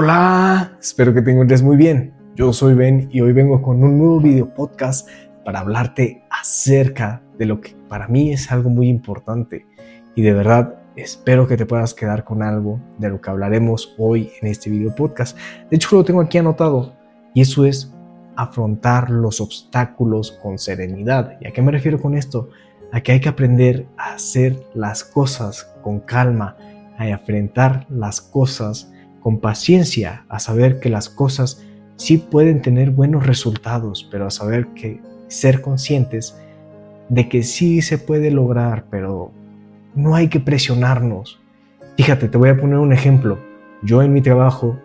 Hola, espero que te encuentres muy bien. Yo soy Ben y hoy vengo con un nuevo video podcast para hablarte acerca de lo que para mí es algo muy importante y de verdad espero que te puedas quedar con algo de lo que hablaremos hoy en este video podcast. De hecho lo tengo aquí anotado y eso es afrontar los obstáculos con serenidad. ¿Y a qué me refiero con esto? A que hay que aprender a hacer las cosas con calma, a enfrentar las cosas con paciencia, a saber que las cosas sí pueden tener buenos resultados, pero a saber que ser conscientes de que sí se puede lograr, pero no hay que presionarnos. Fíjate, te voy a poner un ejemplo. Yo en mi trabajo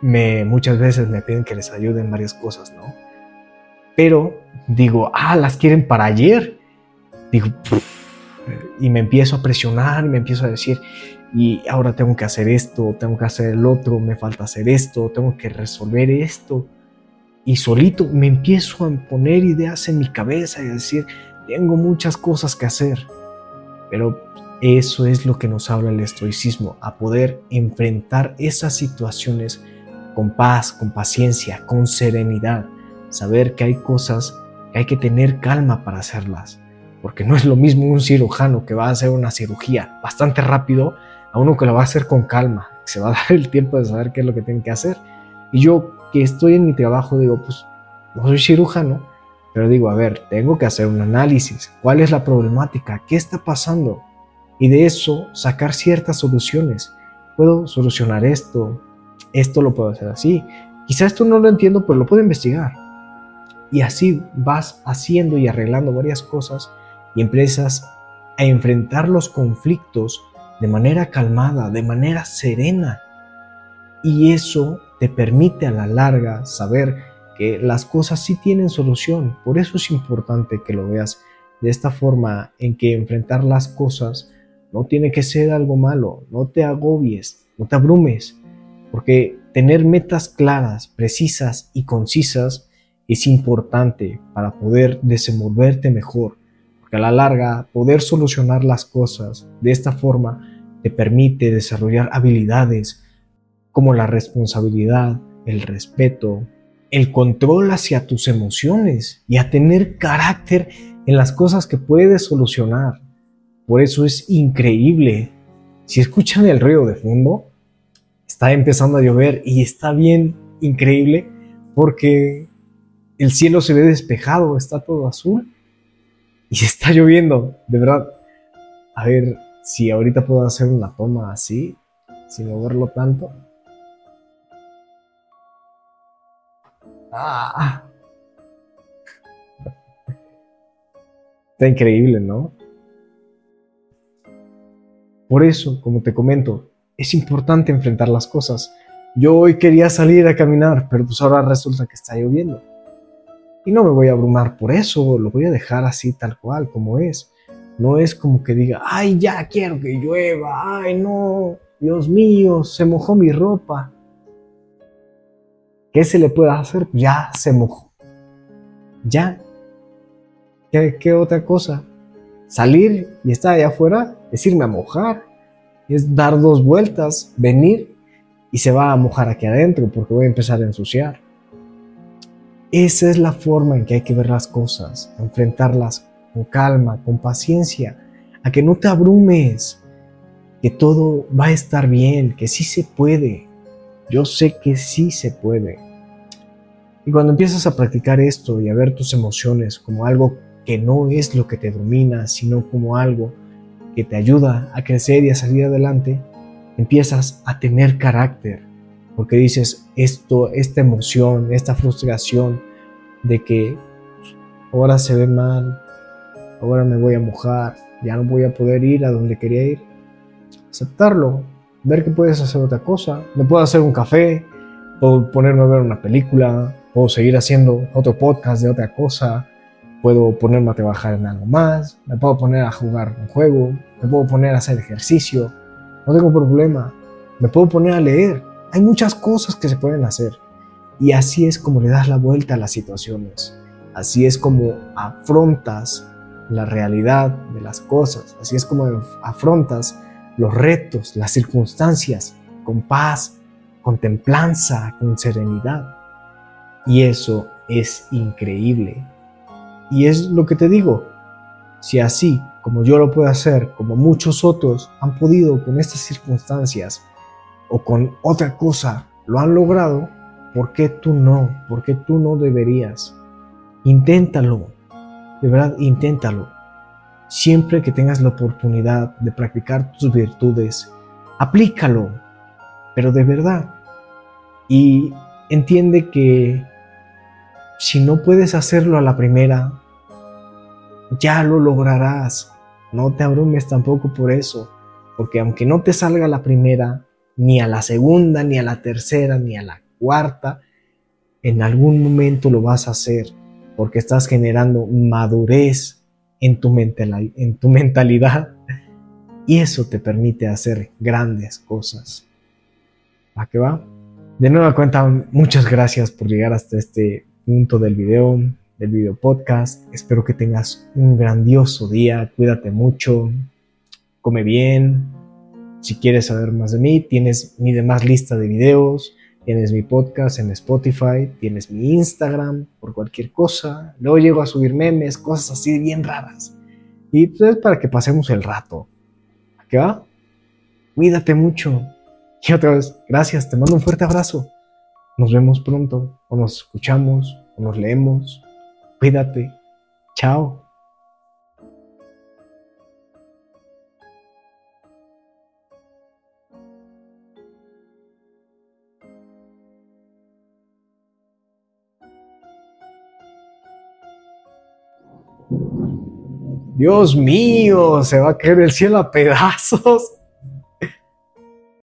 me muchas veces me piden que les ayude en varias cosas, ¿no? Pero digo, ah, las quieren para ayer. Digo, y me empiezo a presionar, me empiezo a decir, y ahora tengo que hacer esto, tengo que hacer el otro, me falta hacer esto, tengo que resolver esto. Y solito me empiezo a poner ideas en mi cabeza y a decir, tengo muchas cosas que hacer. Pero eso es lo que nos habla el estoicismo, a poder enfrentar esas situaciones con paz, con paciencia, con serenidad. Saber que hay cosas que hay que tener calma para hacerlas. Porque no es lo mismo un cirujano que va a hacer una cirugía bastante rápido a uno que lo va a hacer con calma, se va a dar el tiempo de saber qué es lo que tiene que hacer. Y yo que estoy en mi trabajo digo, pues no soy cirujano, pero digo, a ver, tengo que hacer un análisis, cuál es la problemática, qué está pasando, y de eso sacar ciertas soluciones. Puedo solucionar esto, esto lo puedo hacer así. Quizás esto no lo entiendo, pero lo puedo investigar. Y así vas haciendo y arreglando varias cosas y empiezas a enfrentar los conflictos de manera calmada, de manera serena. Y eso te permite a la larga saber que las cosas sí tienen solución. Por eso es importante que lo veas de esta forma en que enfrentar las cosas no tiene que ser algo malo. No te agobies, no te abrumes, porque tener metas claras, precisas y concisas es importante para poder desenvolverte mejor porque a la larga poder solucionar las cosas de esta forma te permite desarrollar habilidades como la responsabilidad, el respeto, el control hacia tus emociones y a tener carácter en las cosas que puedes solucionar. Por eso es increíble. Si escuchan el río de fondo, está empezando a llover y está bien increíble porque el cielo se ve despejado, está todo azul y está lloviendo, de verdad. A ver si ahorita puedo hacer una toma así, sin moverlo tanto. Ah. Está increíble, ¿no? Por eso, como te comento, es importante enfrentar las cosas. Yo hoy quería salir a caminar, pero pues ahora resulta que está lloviendo. Y no me voy a abrumar por eso, lo voy a dejar así tal cual como es. No es como que diga, ay, ya quiero que llueva, ay, no, Dios mío, se mojó mi ropa. ¿Qué se le puede hacer? Ya se mojó. Ya. ¿Qué, qué otra cosa? Salir y estar allá afuera es irme a mojar. Es dar dos vueltas, venir y se va a mojar aquí adentro porque voy a empezar a ensuciar. Esa es la forma en que hay que ver las cosas, enfrentarlas con calma, con paciencia, a que no te abrumes, que todo va a estar bien, que sí se puede. Yo sé que sí se puede. Y cuando empiezas a practicar esto y a ver tus emociones como algo que no es lo que te domina, sino como algo que te ayuda a crecer y a salir adelante, empiezas a tener carácter, porque dices, esto, esta emoción, esta frustración de que ahora se ve mal, ahora me voy a mojar, ya no voy a poder ir a donde quería ir. Aceptarlo, ver que puedes hacer otra cosa, me puedo hacer un café, puedo ponerme a ver una película, puedo seguir haciendo otro podcast de otra cosa, puedo ponerme a trabajar en algo más, me puedo poner a jugar un juego, me puedo poner a hacer ejercicio, no tengo problema, me puedo poner a leer, hay muchas cosas que se pueden hacer. Y así es como le das la vuelta a las situaciones. Así es como afrontas la realidad de las cosas. Así es como afrontas los retos, las circunstancias, con paz, con templanza, con serenidad. Y eso es increíble. Y es lo que te digo, si así como yo lo puedo hacer, como muchos otros han podido con estas circunstancias o con otra cosa, lo han logrado, ¿por qué tú no? ¿Por qué tú no deberías? Inténtalo, de verdad, inténtalo. Siempre que tengas la oportunidad de practicar tus virtudes, aplícalo, pero de verdad. Y entiende que si no puedes hacerlo a la primera, ya lo lograrás. No te abrumes tampoco por eso, porque aunque no te salga la primera, ni a la segunda, ni a la tercera, ni a la cuarta, en algún momento lo vas a hacer, porque estás generando madurez en tu, en tu mentalidad y eso te permite hacer grandes cosas. ¿A qué va? De nueva cuenta, muchas gracias por llegar hasta este punto del video, del video podcast. Espero que tengas un grandioso día. Cuídate mucho. Come bien. Si quieres saber más de mí, tienes mi demás lista de videos. Tienes mi podcast en Spotify. Tienes mi Instagram por cualquier cosa. Luego llego a subir memes, cosas así bien raras. Y pues es para que pasemos el rato. ¿A qué va? Cuídate mucho. Y otra vez, gracias. Te mando un fuerte abrazo. Nos vemos pronto, o nos escuchamos, o nos leemos. Cuídate. Chao. Dios mío, se va a caer el cielo a pedazos.